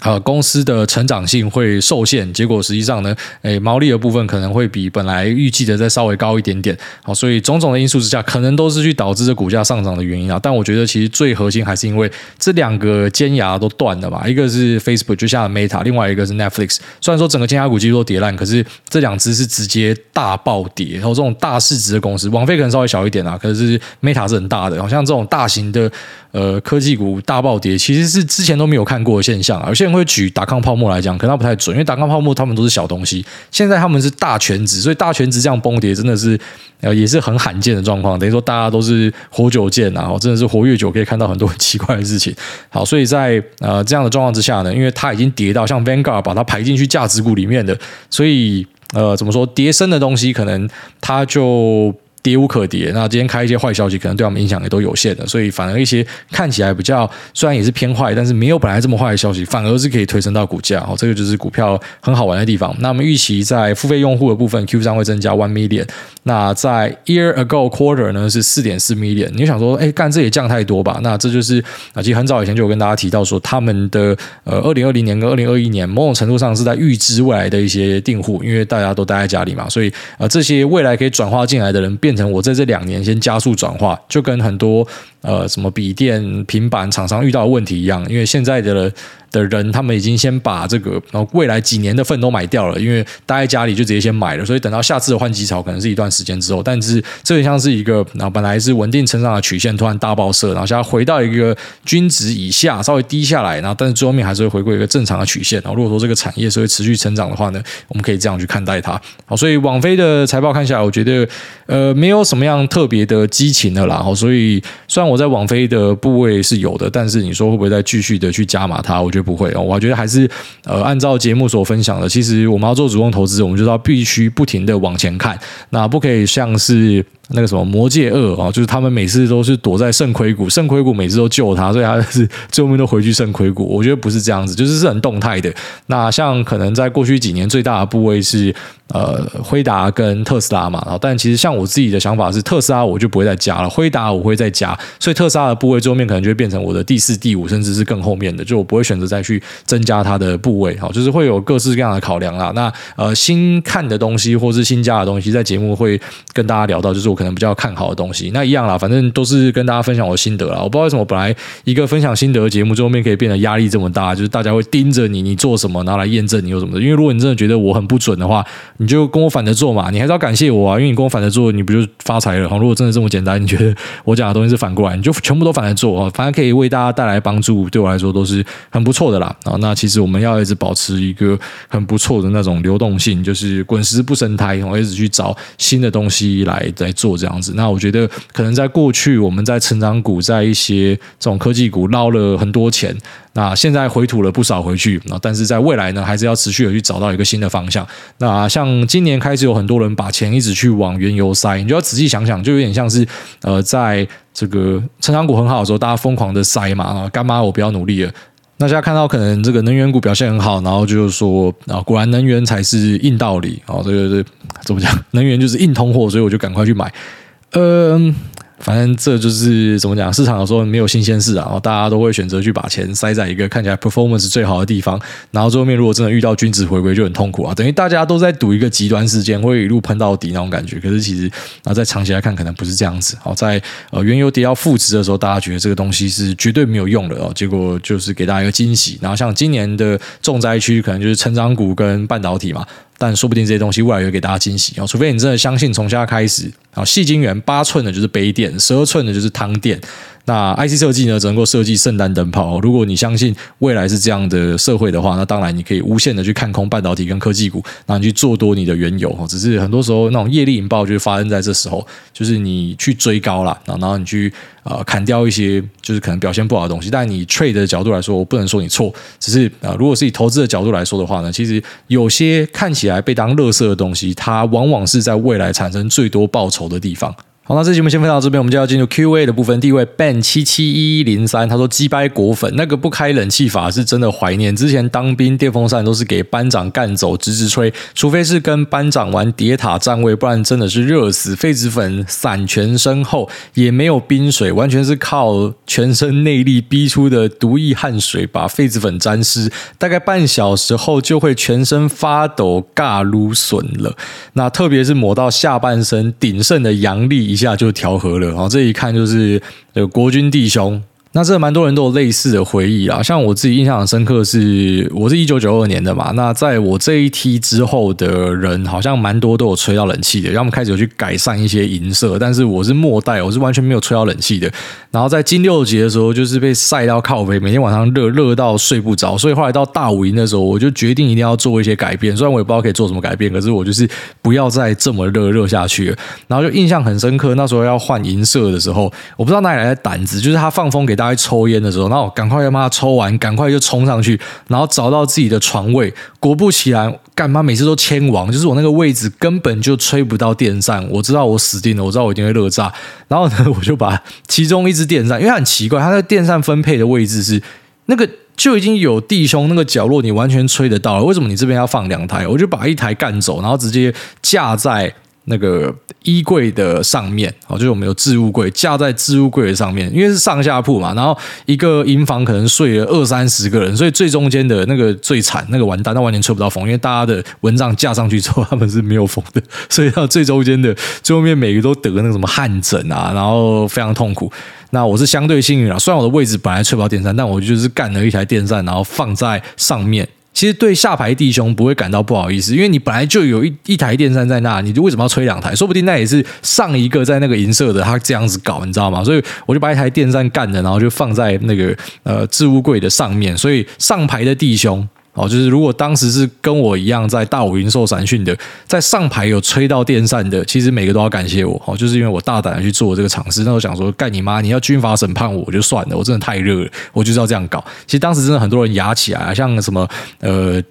呃，公司的成长性会受限，结果实际上呢，诶，毛利的部分可能会比本来预计的再稍微高一点点。好，所以种种的因素之下，可能都是去导致这股价上涨的原因啊。但我觉得其实最核心还是因为这两个尖牙都断了嘛，一个是 Facebook 就像 Meta，另外一个是 Netflix。虽然说整个尖牙股几乎都跌烂，可是这两只是直接大暴跌。然后这种大市值的公司，网费可能稍微小一点啊，可是 Meta 是很大的，好像这种大型的。呃，科技股大暴跌，其实是之前都没有看过的现象。有些人会举达康泡沫来讲，可能它不太准，因为达康泡沫他们都是小东西，现在他们是大全值，所以大全值这样崩跌，真的是呃也是很罕见的状况。等于说大家都是活久见啊，真的是活越久可以看到很多很奇怪的事情。好，所以在呃这样的状况之下呢，因为它已经跌到像 Vanguard 把它排进去价值股里面的，所以呃怎么说，跌深的东西可能它就。跌无可跌，那今天开一些坏消息，可能对他们影响也都有限的，所以反而一些看起来比较虽然也是偏坏，但是没有本来这么坏的消息，反而是可以推升到股价。哦，这个就是股票很好玩的地方。那我们预期在付费用户的部分，Q 三会增加 one million。那在 year ago quarter 呢是四点四 million。你就想说，哎，干这也降太多吧？那这就是啊，其实很早以前就有跟大家提到说，他们的呃二零二零年跟二零二一年某种程度上是在预知未来的一些订户，因为大家都待在家里嘛，所以啊这些未来可以转化进来的人变。成我在这两年先加速转化，就跟很多呃什么笔电、平板厂商遇到的问题一样，因为现在的。的人，他们已经先把这个然后未来几年的份都买掉了，因为待在家里就直接先买了，所以等到下次的换机潮可能是一段时间之后。但是这个像是一个，然后本来是稳定成长的曲线，突然大爆射，然后现在回到一个均值以下，稍微低下来，然后但是最后面还是会回归一个正常的曲线。然后如果说这个产业是会持续成长的话呢，我们可以这样去看待它。好，所以网飞的财报看下来，我觉得呃没有什么样特别的激情的啦。好，所以虽然我在网飞的部位是有的，但是你说会不会再继续的去加码它？我觉得。不会哦，我觉得还是呃，按照节目所分享的，其实我们要做主动投资，我们就要必须不停的往前看，那不可以像是。那个什么魔戒二啊，就是他们每次都是躲在肾亏谷，肾亏谷每次都救他，所以他是最后面都回去肾亏谷。我觉得不是这样子，就是是很动态的。那像可能在过去几年最大的部位是呃辉达跟特斯拉嘛，然后但其实像我自己的想法是特斯拉我就不会再加了，辉达我会再加，所以特斯拉的部位最后面可能就会变成我的第四、第五，甚至是更后面的，就我不会选择再去增加它的部位。好，就是会有各式各样的考量啦。那呃新看的东西或是新加的东西，在节目会跟大家聊到，就是可能比较看好的东西，那一样啦，反正都是跟大家分享我的心得啦。我不知道为什么本来一个分享心得的节目，最后面可以变得压力这么大，就是大家会盯着你，你做什么，然后来验证你有什么的。因为如果你真的觉得我很不准的话，你就跟我反着做嘛，你还是要感谢我啊，因为你跟我反着做，你不就发财了？如果真的这么简单，你觉得我讲的东西是反过来，你就全部都反着做啊，反正可以为大家带来帮助，对我来说都是很不错的啦。啊，那其实我们要一直保持一个很不错的那种流动性，就是滚石不生苔，我一直去找新的东西来来做做这样子。那我觉得可能在过去，我们在成长股，在一些这种科技股捞了很多钱，那现在回吐了不少回去。那但是在未来呢，还是要持续的去找到一个新的方向。那像今年开始有很多人把钱一直去往原油塞，你就要仔细想想，就有点像是呃，在这个成长股很好的时候，大家疯狂的塞嘛，啊，干妈我不要努力了。那现在看到可能这个能源股表现很好，然后就是说啊，果然能源才是硬道理啊，这个是怎么讲？能源就是硬通货，所以我就赶快去买。嗯，反正这就是怎么讲，市场有时候没有新鲜事啊，然后大家都会选择去把钱塞在一个看起来 performance 最好的地方，然后最后面如果真的遇到均值回归就很痛苦啊，等于大家都在赌一个极端事件会一路喷到底那种感觉。可是其实啊，在长期来看可能不是这样子。好，在呃原油跌到负值的时候，大家觉得这个东西是绝对没有用的哦，结果就是给大家一个惊喜。然后像今年的重灾区可能就是成长股跟半导体嘛。但说不定这些东西未来有给大家惊喜哦，除非你真的相信从现在开始啊，细晶圆八寸的就是杯垫，十二寸的就是汤垫。那 IC 设计呢，只能够设计圣诞灯泡。如果你相信未来是这样的社会的话，那当然你可以无限的去看空半导体跟科技股，然后你去做多你的原油。只是很多时候那种业力引爆就发生在这时候，就是你去追高了，然后你去呃砍掉一些就是可能表现不好的东西。但你 trade 的角度来说，我不能说你错，只是啊、呃，如果是以投资的角度来说的话呢，其实有些看起来被当垃圾的东西，它往往是在未来产生最多报酬的地方。好，那这期节目先分享到这边，我们就要进入 Q&A 的部分。第一位 Ben 七七一一零三，他说：“鸡掰果粉，那个不开冷气法是真的怀念。之前当兵，电风扇都是给班长干走，直直吹，除非是跟班长玩叠塔站位，不然真的是热死。痱子粉散全身后也没有冰水，完全是靠全身内力逼出的毒液汗水，把痱子粉沾湿，大概半小时后就会全身发抖，尬撸损了。那特别是抹到下半身，鼎盛的阳历。”一下就调和了，然后这一看就是有国军弟兄。那这蛮多人都有类似的回忆啦，像我自己印象很深刻是，我是一九九二年的嘛。那在我这一梯之后的人，好像蛮多都有吹到冷气的，要么开始有去改善一些银色。但是我是末代，我是完全没有吹到冷气的。然后在金六节的时候，就是被晒到靠背，每天晚上热热到睡不着。所以后来到大五营的时候，我就决定一定要做一些改变。虽然我也不知道可以做什么改变，可是我就是不要再这么热热下去了。然后就印象很深刻，那时候要换银色的时候，我不知道哪里来的胆子，就是他放风给大在抽烟的时候，然后赶快要把它抽完，赶快就冲上去，然后找到自己的床位。果不其然，干嘛每次都签王，就是我那个位置根本就吹不到电扇。我知道我死定了，我知道我一定会热炸。然后呢，我就把其中一支电扇，因为它很奇怪，它的电扇分配的位置是那个就已经有弟兄那个角落，你完全吹得到了。为什么你这边要放两台？我就把一台干走，然后直接架在。那个衣柜的上面，哦，就是我们有置物柜架在置物柜的上面，因为是上下铺嘛，然后一个营房可能睡了二三十个人，所以最中间的那个最惨，那个完蛋，那完全吹不到风，因为大家的蚊帐架上去之后，他们是没有风的，所以到最中间的最后面每个都得那个什么汗疹啊，然后非常痛苦。那我是相对幸运啊，虽然我的位置本来吹不到电扇，但我就是干了一台电扇，然后放在上面。其实对下排弟兄不会感到不好意思，因为你本来就有一一台电扇在那，你就为什么要吹两台？说不定那也是上一个在那个银色的他这样子搞，你知道吗？所以我就把一台电扇干了，然后就放在那个呃置物柜的上面，所以上排的弟兄。哦，就是如果当时是跟我一样在大武营受散讯的，在上排有吹到电扇的，其实每个都要感谢我。哦，就是因为我大胆的去做这个尝试。那我想说，干你妈！你要军法审判我，就算了，我真的太热了，我就是要这样搞。其实当时真的很多人压起来，像什么呃。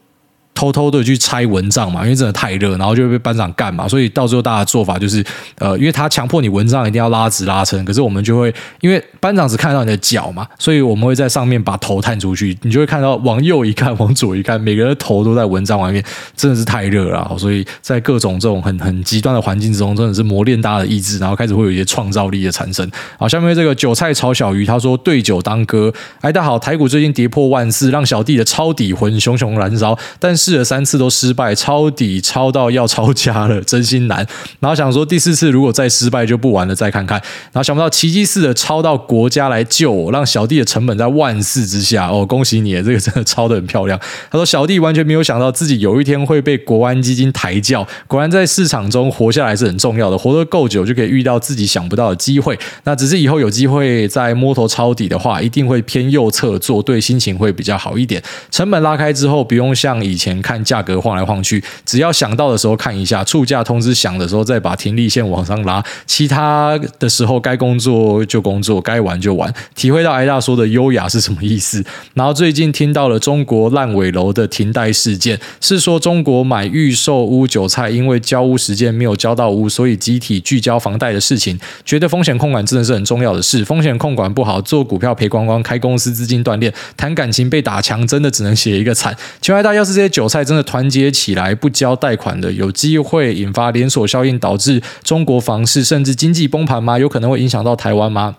偷偷的去拆蚊帐嘛，因为真的太热，然后就会被班长干嘛，所以到最后大家做法就是，呃，因为他强迫你蚊帐一定要拉直拉撑，可是我们就会因为班长只看到你的脚嘛，所以我们会在上面把头探出去，你就会看到往右一看，往左一看，每个人的头都在蚊帐外面，真的是太热了，所以在各种这种很很极端的环境之中，真的是磨练大家的意志，然后开始会有一些创造力的产生。好，下面这个韭菜炒小鱼，他说对酒当歌，哎，大家好，台股最近跌破万四，让小弟的抄底魂熊熊燃烧，但是试了三次都失败，抄底抄到要抄家了，真心难。然后想说第四次如果再失败就不玩了，再看看。然后想不到奇迹似的抄到国家来救我，让小弟的成本在万四之下。哦，恭喜你，这个真的抄的很漂亮。他说小弟完全没有想到自己有一天会被国安基金抬轿，果然在市场中活下来是很重要的，活得够久就可以遇到自己想不到的机会。那只是以后有机会再摸头抄底的话，一定会偏右侧做，对心情会比较好一点。成本拉开之后，不用像以前看价格晃来晃去，只要想到的时候看一下，促价通知响的时候再把停利线往上拉，其他的时候该工作就工作，该玩就玩。体会到挨大说的优雅是什么意思。然后最近听到了中国烂尾楼的停贷事件，是说中国买预售屋韭菜，因为交屋时间没有交到屋，所以集体拒交房贷的事情。觉得风险控管真的是很重要的事，风险控管不好，做股票赔光光，开公司资金断裂，谈感情被打墙，真的只能写一个惨。请问挨大，要是这些韭菜真的团结起来不交贷款的，有机会引发连锁效应，导致中国房市甚至经济崩盘吗？有可能会影响到台湾吗？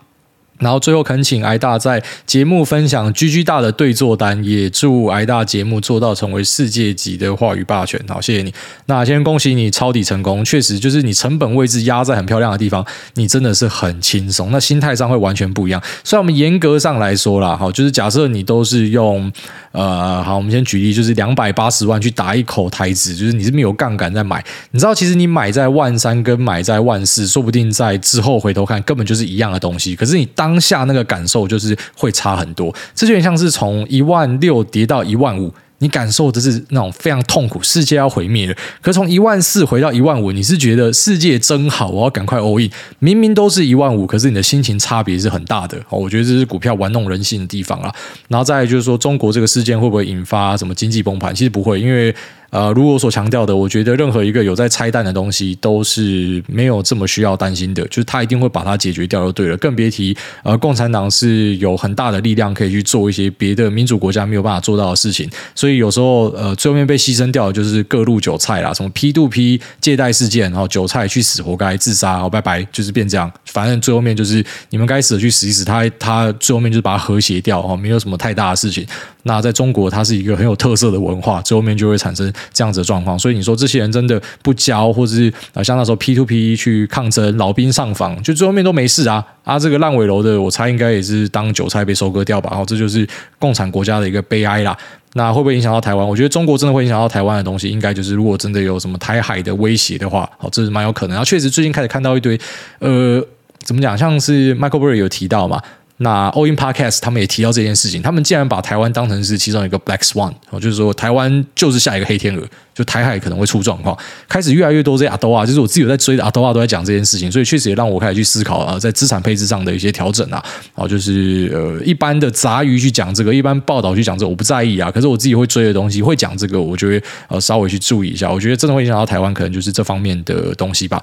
然后最后恳请挨大在节目分享 GG 大的对作单，也祝挨大节目做到成为世界级的话语霸权。好，谢谢你。那先恭喜你抄底成功，确实就是你成本位置压在很漂亮的地方，你真的是很轻松。那心态上会完全不一样。所以我们严格上来说啦，好，就是假设你都是用呃，好，我们先举例，就是两百八十万去打一口台子，就是你是没有杠杆在买。你知道，其实你买在万三跟买在万四，说不定在之后回头看根本就是一样的东西。可是你大当下那个感受就是会差很多。这就有点像是从一万六跌到一万五。你感受的是那种非常痛苦，世界要毁灭了。可从一万四回到一万五，你是觉得世界真好，我要赶快 all in。明明都是一万五，可是你的心情差别是很大的。哦，我觉得这是股票玩弄人性的地方啊。然后再就是说，中国这个事件会不会引发什么经济崩盘？其实不会，因为。呃，如我所强调的，我觉得任何一个有在拆弹的东西都是没有这么需要担心的，就是他一定会把它解决掉就对了。更别提呃，共产党是有很大的力量可以去做一些别的民主国家没有办法做到的事情，所以有时候呃，最后面被牺牲掉的就是各路韭菜啦，什么 P2P 借贷事件，然后韭菜去死活该自杀，好拜拜，就是变这样。反正最后面就是你们该死的去死一死，他他最后面就是把它和谐掉哦，没有什么太大的事情。那在中国，它是一个很有特色的文化，最后面就会产生这样子的状况。所以你说这些人真的不交，或者是啊，像那时候 P to P 去抗争，老兵上访，就最后面都没事啊啊！这个烂尾楼的，我猜应该也是当韭菜被收割掉吧？然后，这就是共产国家的一个悲哀啦。那会不会影响到台湾？我觉得中国真的会影响到台湾的东西，应该就是如果真的有什么台海的威胁的话，好，这是蛮有可能。然后确实最近开始看到一堆，呃，怎么讲？像是 Michael Burry 有提到嘛。那 All In Podcast 他们也提到这件事情，他们竟然把台湾当成是其中一个 Black Swan，就是说台湾就是下一个黑天鹅，就台海可能会出状况。开始越来越多这些阿斗啊，就是我自己有在追的阿斗啊，都在讲这件事情，所以确实也让我开始去思考啊，在资产配置上的一些调整啊。啊，就是呃，一般的杂鱼去讲这个，一般报道去讲这个，我不在意啊。可是我自己会追的东西，会讲这个，我就会呃稍微去注意一下。我觉得真的会影响到台湾，可能就是这方面的东西吧。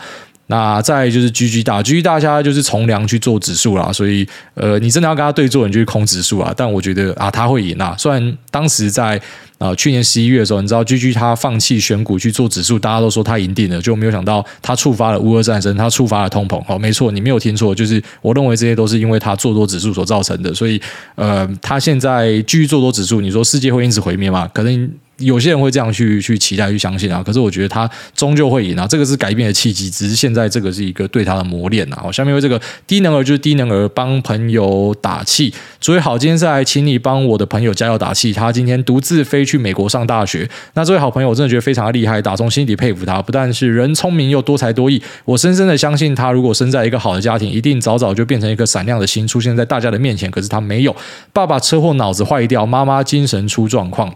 那再就是 GG 大，GG 大家就是从良去做指数啦，所以呃，你真的要跟他对做，你就去空指数啊。但我觉得啊，他会赢啊。虽然当时在啊、去年十一月的时候，你知道 GG 他放弃选股去做指数，大家都说他赢定了，就没有想到他触发了乌俄战争，他触发了通膨。哦，没错，你没有听错，就是我认为这些都是因为他做多指数所造成的。所以呃，他现在继续做多指数，你说世界会因此毁灭吗？可能。有些人会这样去去期待、去相信啊，可是我觉得他终究会赢啊，这个是改变的契机，只是现在这个是一个对他的磨练啊。好，下面为这个低能儿就是低能儿帮朋友打气，诸位好，今天是来请你帮我的朋友加油打气，他今天独自飞去美国上大学。那这位好朋友我真的觉得非常的厉害，打从心底佩服他，不但是人聪明又多才多艺，我深深的相信他如果生在一个好的家庭，一定早早就变成一颗闪亮的星，出现在大家的面前。可是他没有，爸爸车祸脑子坏掉，妈妈精神出状况。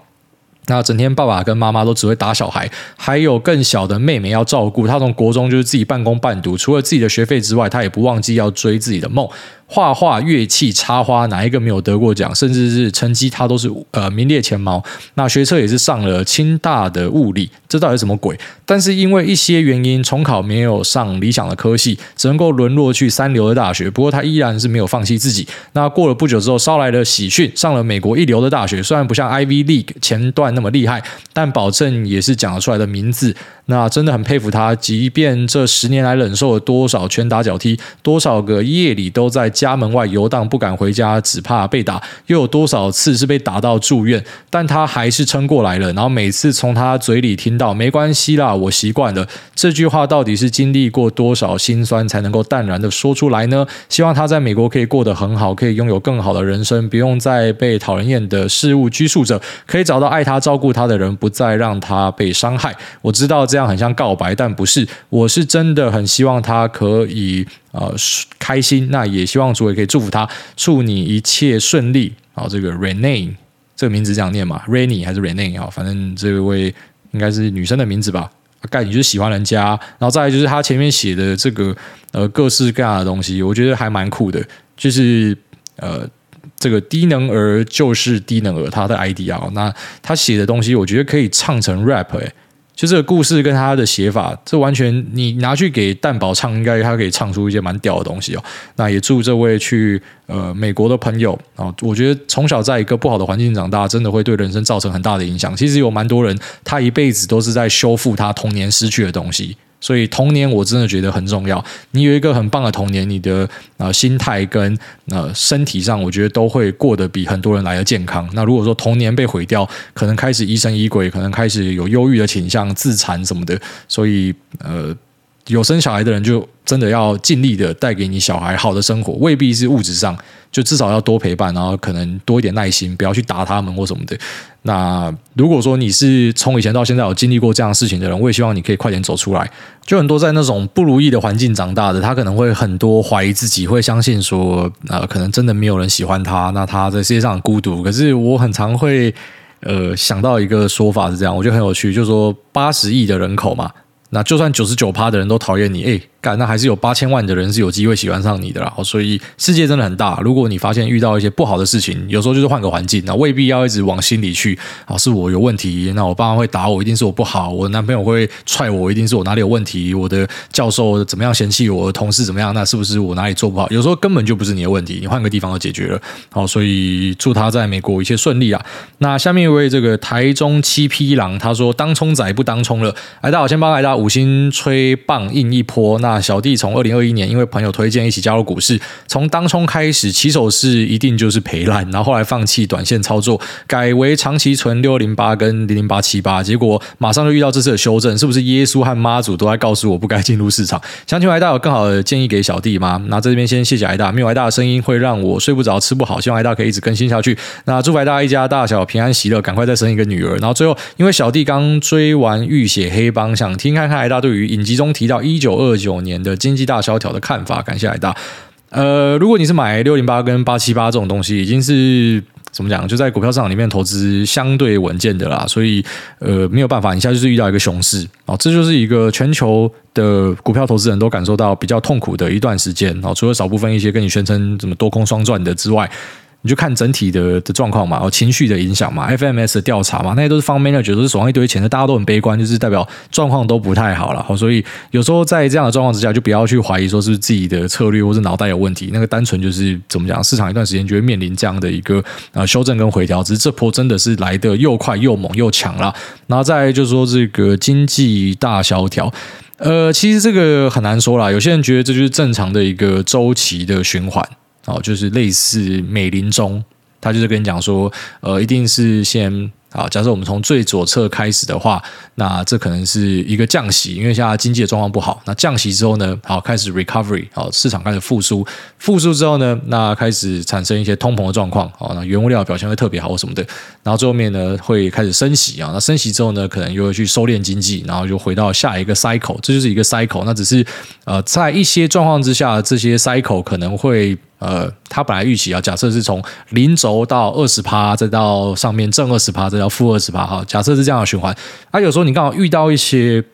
那整天爸爸跟妈妈都只会打小孩，还有更小的妹妹要照顾。他从国中就是自己半工半读，除了自己的学费之外，他也不忘记要追自己的梦。画画、乐器、插花，哪一个没有得过奖？甚至是成绩，他都是呃名列前茅。那学车也是上了清大的物理，这到底什么鬼？但是因为一些原因，重考没有上理想的科系，只能够沦落去三流的大学。不过他依然是没有放弃自己。那过了不久之后，捎来了喜讯，上了美国一流的大学。虽然不像 Ivy League 前段那么厉害，但保证也是讲得出来的名字。那真的很佩服他，即便这十年来忍受了多少拳打脚踢，多少个夜里都在家门外游荡，不敢回家，只怕被打，又有多少次是被打到住院，但他还是撑过来了。然后每次从他嘴里听到“没关系啦，我习惯了”这句话，到底是经历过多少辛酸才能够淡然的说出来呢？希望他在美国可以过得很好，可以拥有更好的人生，不用再被讨人厌的事物拘束着，可以找到爱他、照顾他的人，不再让他被伤害。我知道。这样很像告白，但不是。我是真的很希望他可以呃开心，那也希望主委可以祝福他，祝你一切顺利。好，这个 Rene 这个名字这样念嘛？Rene 还是 Renee 啊？反正这位应该是女生的名字吧？概你就是喜欢人家，然后再来就是他前面写的这个呃各式各样的东西，我觉得还蛮酷的。就是呃这个低能儿就是低能儿，他的 ID 啊，那他写的东西，我觉得可以唱成 rap 哎、就这个故事跟他的写法，这完全你拿去给蛋宝唱，应该他可以唱出一些蛮屌的东西哦。那也祝这位去呃美国的朋友啊，我觉得从小在一个不好的环境长大，真的会对人生造成很大的影响。其实有蛮多人，他一辈子都是在修复他童年失去的东西。所以童年我真的觉得很重要。你有一个很棒的童年，你的啊、呃、心态跟呃身体上，我觉得都会过得比很多人来的健康。那如果说童年被毁掉，可能开始疑神疑鬼，可能开始有忧郁的倾向、自残什么的。所以呃，有生小孩的人就真的要尽力的带给你小孩好的生活，未必是物质上，就至少要多陪伴，然后可能多一点耐心，不要去打他们或什么的。那如果说你是从以前到现在有经历过这样事情的人，我也希望你可以快点走出来。就很多在那种不如意的环境长大的，他可能会很多怀疑自己，会相信说，呃，可能真的没有人喜欢他，那他在世界上孤独。可是我很常会，呃，想到一个说法是这样，我觉得很有趣，就是说八十亿的人口嘛。那就算九十九趴的人都讨厌你，哎，干，那还是有八千万的人是有机会喜欢上你的啦。所以世界真的很大。如果你发现遇到一些不好的事情，有时候就是换个环境，那未必要一直往心里去。啊，是我有问题，那我爸妈会打我，一定是我不好；我男朋友会踹我，一定是我哪里有问题；我的教授怎么样嫌弃我，的同事怎么样，那是不是我哪里做不好？有时候根本就不是你的问题，你换个地方就解决了。好，所以祝他在美国一切顺利啊。那下面一位这个台中七匹狼，他说当冲仔不当冲了。来，大家好，先帮大家五星吹棒硬一波。那小弟从二零二一年因为朋友推荐一起加入股市，从当冲开始起手是一定就是赔烂，然后后来放弃短线操作，改为长期存六零八跟零零八七八，结果马上就遇到这次的修正，是不是耶稣和妈祖都在告诉我不该进入市场？想请问大有更好的建议给小弟吗？那这边先谢谢艾大，没有艾大的声音会让我睡不着、吃不好，希望艾大可以一直更新下去。那祝福艾大一家大小平安喜乐，赶快再生一个女儿。然后最后，因为小弟刚追完《浴血黑帮》，想听看看艾大对于影集中提到一九二九年的经济大萧条的看法，感谢艾大。呃，如果你是买六零八跟八七八这种东西，已经是怎么讲？就在股票市场里面投资相对稳健的啦，所以呃没有办法，你现在就是遇到一个熊市哦，这就是一个全球的股票投资人都感受到比较痛苦的一段时间哦，除了少部分一些跟你宣称什么多空双赚的之外。你就看整体的的状况嘛，然后情绪的影响嘛，FMS 的调查嘛，那些都是 fund manager，都是手上一堆钱的，大家都很悲观，就是代表状况都不太好了。好所以有时候在这样的状况之下，就不要去怀疑说是自己的策略或是脑袋有问题。那个单纯就是怎么讲，市场一段时间就会面临这样的一个呃修正跟回调，只是这波真的是来得又快又猛又强了。然后再就是说这个经济大萧条，呃，其实这个很难说啦，有些人觉得这就是正常的一个周期的循环。哦，就是类似美林中，他就是跟你讲说，呃，一定是先。啊，假设我们从最左侧开始的话，那这可能是一个降息，因为现在经济的状况不好。那降息之后呢，好开始 recovery，好市场开始复苏，复苏之后呢，那开始产生一些通膨的状况，好那原物料表现会特别好什么的。然后最后面呢，会开始升息啊，那升息之后呢，可能又会去收敛经济，然后又回到下一个 cycle，这就是一个 cycle。那只是呃，在一些状况之下，这些 cycle 可能会。呃，他本来预期啊，假设是从零轴到二十趴，再到上面正二十趴，再到负二十趴，哈，假设是这样的循环。啊，有时候你刚好遇到一些。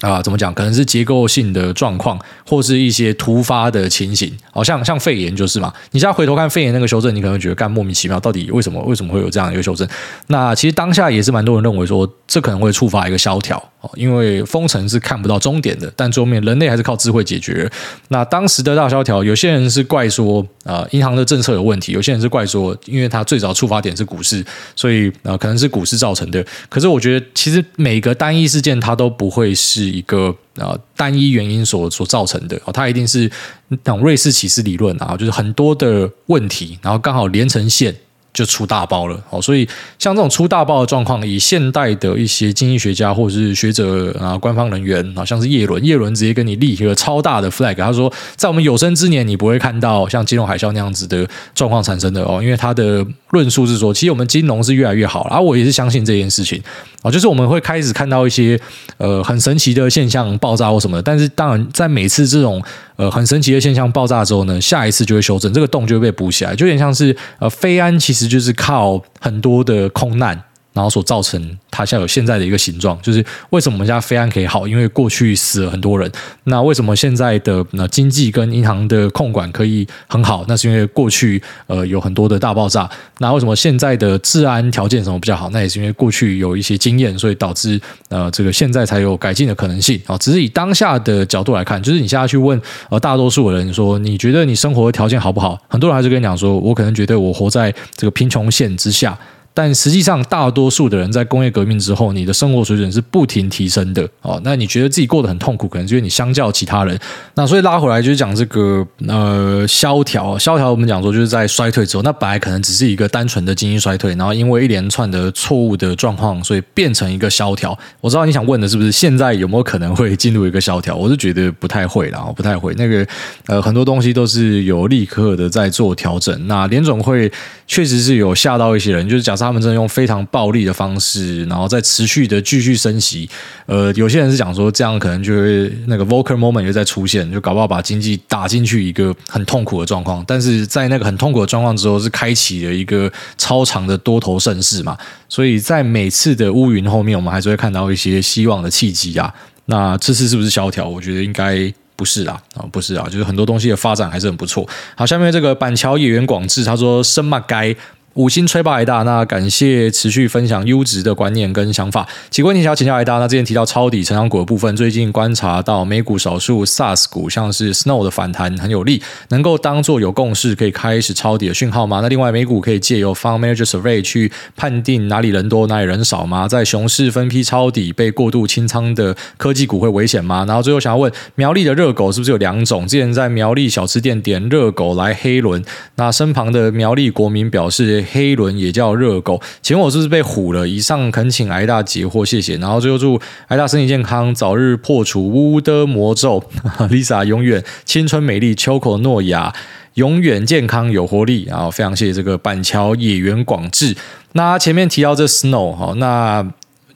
啊，怎么讲？可能是结构性的状况，或是一些突发的情形，好像像肺炎就是嘛。你现在回头看肺炎那个修正，你可能觉得干莫名其妙，到底为什么？为什么会有这样一个修正？那其实当下也是蛮多人认为说，这可能会触发一个萧条哦，因为封城是看不到终点的，但最后面人类还是靠智慧解决。那当时的大萧条，有些人是怪说啊，银行的政策有问题；有些人是怪说，因为它最早触发点是股市，所以啊，可能是股市造成的。可是我觉得，其实每个单一事件它都不会是。一个啊单一原因所所造成的哦，它一定是那种瑞士启示理论啊，就是很多的问题，然后刚好连成线。就出大包了哦，所以像这种出大包的状况，以现代的一些经济学家或者是学者啊、官方人员啊，像是叶伦，叶伦直接跟你立一个超大的 flag，他说，在我们有生之年，你不会看到像金融海啸那样子的状况产生的哦，因为他的论述是说，其实我们金融是越来越好了，而我也是相信这件事情啊，就是我们会开始看到一些呃很神奇的现象爆炸或什么的，但是当然在每次这种。呃，很神奇的现象爆炸之后呢，下一次就会修正，这个洞就会被补起来，就有点像是呃，飞安其实就是靠很多的空难。然后所造成它现在有现在的一个形状，就是为什么我们家飞安可以好？因为过去死了很多人。那为什么现在的那经济跟银行的控管可以很好？那是因为过去呃有很多的大爆炸。那为什么现在的治安条件什么比较好？那也是因为过去有一些经验，所以导致呃这个现在才有改进的可能性啊。只是以当下的角度来看，就是你现在去问呃大多数的人说，你觉得你生活的条件好不好？很多人还是跟你讲说，我可能觉得我活在这个贫穷线之下。但实际上大多数的人在工业革命之后，你的生活水准是不停提升的哦。那你觉得自己过得很痛苦，可能是因为你相较其他人。那所以拉回来就是讲这个呃萧条，萧条我们讲说就是在衰退之后，那本来可能只是一个单纯的经济衰退，然后因为一连串的错误的状况，所以变成一个萧条。我知道你想问的是不是现在有没有可能会进入一个萧条？我是觉得不太会啦，不太会。那个呃很多东西都是有立刻的在做调整。那联总会确实是有吓到一些人，就是假设他们真的用非常暴力的方式，然后再持续的继续升息。呃，有些人是讲说这样可能就会那个 Volcker moment 又再出现，就搞不好把经济打进去一个很痛苦的状况。但是在那个很痛苦的状况之后，是开启了一个超长的多头盛世嘛。所以在每次的乌云后面，我们还是会看到一些希望的契机啊。那这次是不是萧条？我觉得应该。不是啦，啊，不是啊，就是很多东西的发展还是很不错。好，下面这个板桥野原广志他说：“生嘛该。”五星吹爆癌大，那感谢持续分享优质的观念跟想法。几个问题想要请教癌大，那之前提到抄底成长股的部分，最近观察到美股少数 SaaS 股，像是 Snow 的反弹很有利，能够当做有共识可以开始抄底的讯号吗？那另外美股可以借由 Fund Manager Survey 去判定哪里人多哪里人少吗？在熊市分批抄底被过度清仓的科技股会危险吗？然后最后想要问苗栗的热狗是不是有两种？之前在苗栗小吃店点热狗来黑轮，那身旁的苗栗国民表示。黑轮也叫热狗，请问我是不是被唬了？以上恳请挨大解惑，谢谢。然后最后祝挨大身体健康，早日破除乌的魔咒。Lisa 永远青春美丽，秋口诺亚永远健康有活力。然后非常谢谢这个板桥野原广志。那前面提到这 Snow 哈，那。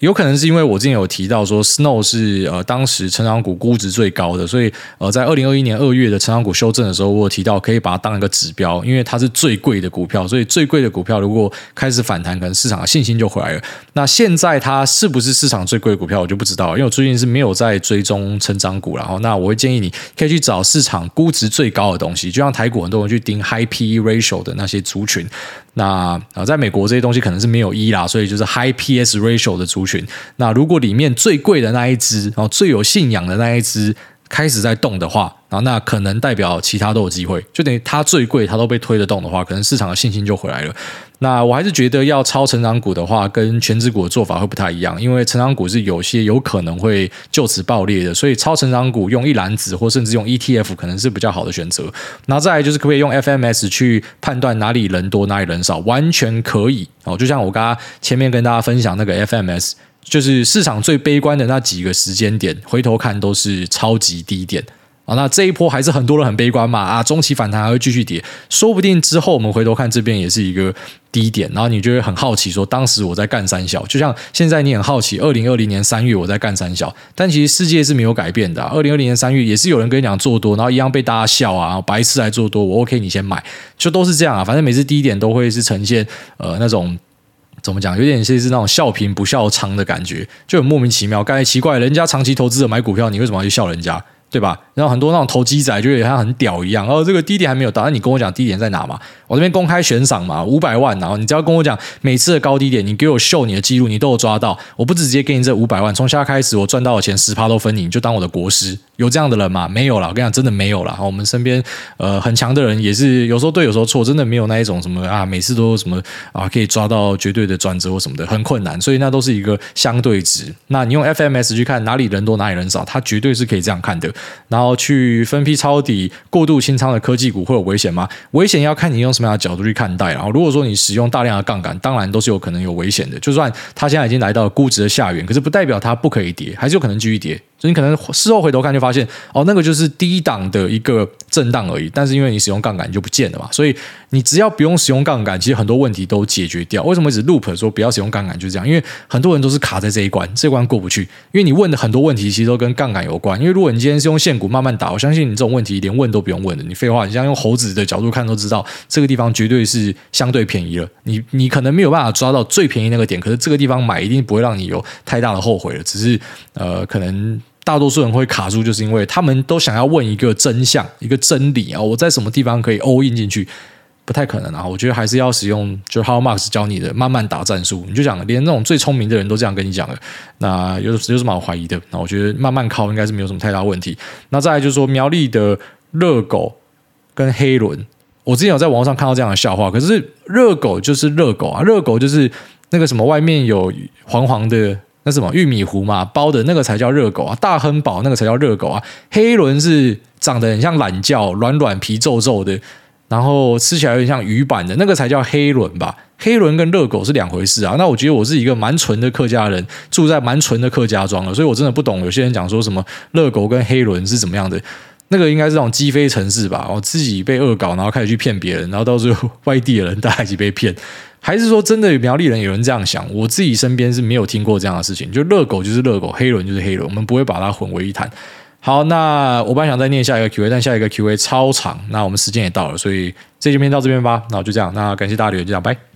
有可能是因为我之前有提到说，Snow 是呃当时成长股估值最高的，所以呃在二零二一年二月的成长股修正的时候，我有提到可以把它当一个指标，因为它是最贵的股票，所以最贵的股票如果开始反弹，可能市场的信心就回来了。那现在它是不是市场最贵的股票，我就不知道，因为我最近是没有在追踪成长股，然后那我会建议你可以去找市场估值最高的东西，就像台股很多人去盯 High PE Ratio 的那些族群。那啊，在美国这些东西可能是没有一啦，所以就是 high PS ratio 的族群。那如果里面最贵的那一只，然后最有信仰的那一只开始在动的话，然后那可能代表其他都有机会，就等于它最贵，它都被推得动的话，可能市场的信心就回来了。那我还是觉得要超成长股的话，跟全值股的做法会不太一样，因为成长股是有些有可能会就此爆裂的，所以超成长股用一篮子或甚至用 ETF 可能是比较好的选择。然后再来就是可不可以用 FMS 去判断哪里人多哪里人少，完全可以哦。就像我刚刚前面跟大家分享那个 FMS，就是市场最悲观的那几个时间点，回头看都是超级低点啊。那这一波还是很多人很悲观嘛？啊，中期反弹还会继续跌，说不定之后我们回头看这边也是一个低点，然后你就会很好奇说，当时我在干三小，就像现在你很好奇，二零二零年三月我在干三小，但其实世界是没有改变的啊。二零二零年三月也是有人跟你讲做多，然后一样被大家笑啊，白痴来做多，我 OK，你先买，就都是这样啊。反正每次低点都会是呈现呃那种怎么讲，有点像是那种笑贫不笑娼的感觉，就很莫名其妙。刚才奇怪，人家长期投资者买股票，你为什么要去笑人家？对吧？然后很多那种投机仔就觉得他很屌一样，哦，这个低点还没有到，那你跟我讲低点在哪嘛？我这边公开悬赏嘛，五百万，然后你只要跟我讲每次的高低点，你给我秀你的记录，你都有抓到，我不直接给你这五百万，从现在开始我赚到的钱十趴都分你，你就当我的国师。有这样的人吗？没有啦，我跟你讲，真的没有啦。我们身边呃很强的人也是有时候对，有时候错，真的没有那一种什么啊，每次都什么啊可以抓到绝对的转折或什么的，很困难。所以那都是一个相对值。那你用 FMS 去看哪里人多哪里人少，它绝对是可以这样看的。然后去。分批抄底、过度清仓的科技股会有危险吗？危险要看你用什么样的角度去看待。然后，如果说你使用大量的杠杆，当然都是有可能有危险的。就算它现在已经来到了估值的下缘，可是不代表它不可以跌，还是有可能继续跌。所以你可能事后回头看就发现，哦，那个就是低档的一个震荡而已。但是因为你使用杠杆，你就不见了嘛。所以你只要不用使用杠杆，其实很多问题都解决掉。为什么一直 loop 说不要使用杠杆？就是这样，因为很多人都是卡在这一关，这一关过不去。因为你问的很多问题其实都跟杠杆有关。因为如果你今天是用现股慢慢打，我相信你这种问题连问都不用问的。你废话，你像用猴子的角度看都知道，这个地方绝对是相对便宜了。你你可能没有办法抓到最便宜那个点，可是这个地方买一定不会让你有太大的后悔了。只是呃，可能。大多数人会卡住，就是因为他们都想要问一个真相、一个真理啊！我在什么地方可以 all in 进去？不太可能啊！我觉得还是要使用，就是 How Marks 教你的慢慢打战术。你就讲，连那种最聪明的人都这样跟你讲了，那有有什么好怀疑的？那我觉得慢慢靠应该是没有什么太大问题。那再来就是说，苗栗的热狗跟黑轮。我之前有在网络上看到这样的笑话，可是热狗就是热狗啊，热狗就是那个什么外面有黄黄的那什么玉米糊嘛包的那个才叫热狗啊，大亨堡那个才叫热狗啊，黑轮是长得很像懒觉，软软皮皱皱的，然后吃起来有点像鱼板的那个才叫黑轮吧。黑轮跟热狗是两回事啊！那我觉得我是一个蛮纯的客家人，住在蛮纯的客家庄了，所以我真的不懂有些人讲说什么热狗跟黑轮是怎么样的。那个应该是这种鸡飞城市吧？我自己被恶搞，然后开始去骗别人，然后到最后外地的人大家一起被骗，还是说真的苗栗人有人这样想？我自己身边是没有听过这样的事情。就热狗就是热狗，黑人就是黑人，我们不会把它混为一谈。好，那我本来想再念下一个 Q&A，但下一个 Q&A 超长，那我们时间也到了，所以这期片到这边吧。那我就这样，那感谢大家留言，就这样，拜。